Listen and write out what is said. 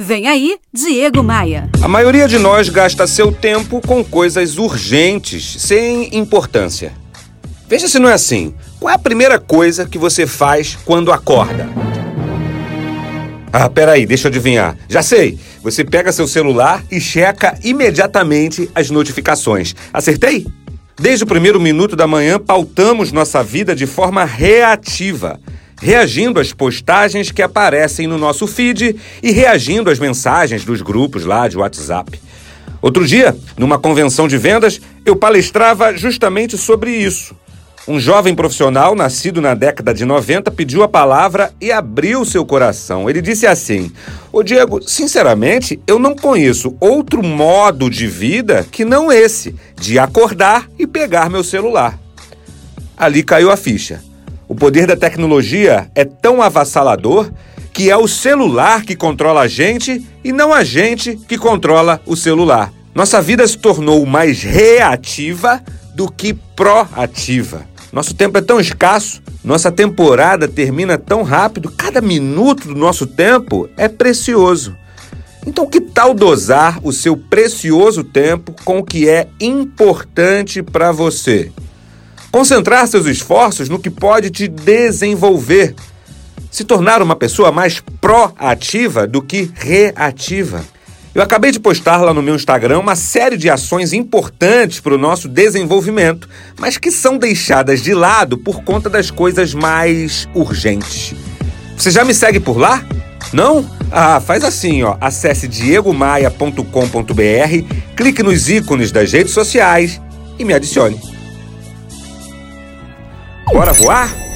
Vem aí, Diego Maia. A maioria de nós gasta seu tempo com coisas urgentes, sem importância. Veja se não é assim. Qual é a primeira coisa que você faz quando acorda? Ah, peraí, deixa eu adivinhar. Já sei. Você pega seu celular e checa imediatamente as notificações. Acertei? Desde o primeiro minuto da manhã, pautamos nossa vida de forma reativa reagindo às postagens que aparecem no nosso feed e reagindo às mensagens dos grupos lá de WhatsApp. Outro dia, numa convenção de vendas, eu palestrava justamente sobre isso. Um jovem profissional, nascido na década de 90, pediu a palavra e abriu seu coração. Ele disse assim: Ô Diego, sinceramente, eu não conheço outro modo de vida que não esse, de acordar e pegar meu celular. Ali caiu a ficha. O poder da tecnologia é tão avassalador que é o celular que controla a gente e não a gente que controla o celular. Nossa vida se tornou mais reativa do que proativa. Nosso tempo é tão escasso, nossa temporada termina tão rápido, cada minuto do nosso tempo é precioso. Então, que tal dosar o seu precioso tempo com o que é importante para você? Concentrar seus esforços no que pode te desenvolver. Se tornar uma pessoa mais proativa do que reativa. Eu acabei de postar lá no meu Instagram uma série de ações importantes para o nosso desenvolvimento, mas que são deixadas de lado por conta das coisas mais urgentes. Você já me segue por lá? Não? Ah, faz assim, ó. Acesse diegomaia.com.br, clique nos ícones das redes sociais e me adicione. Bora voar?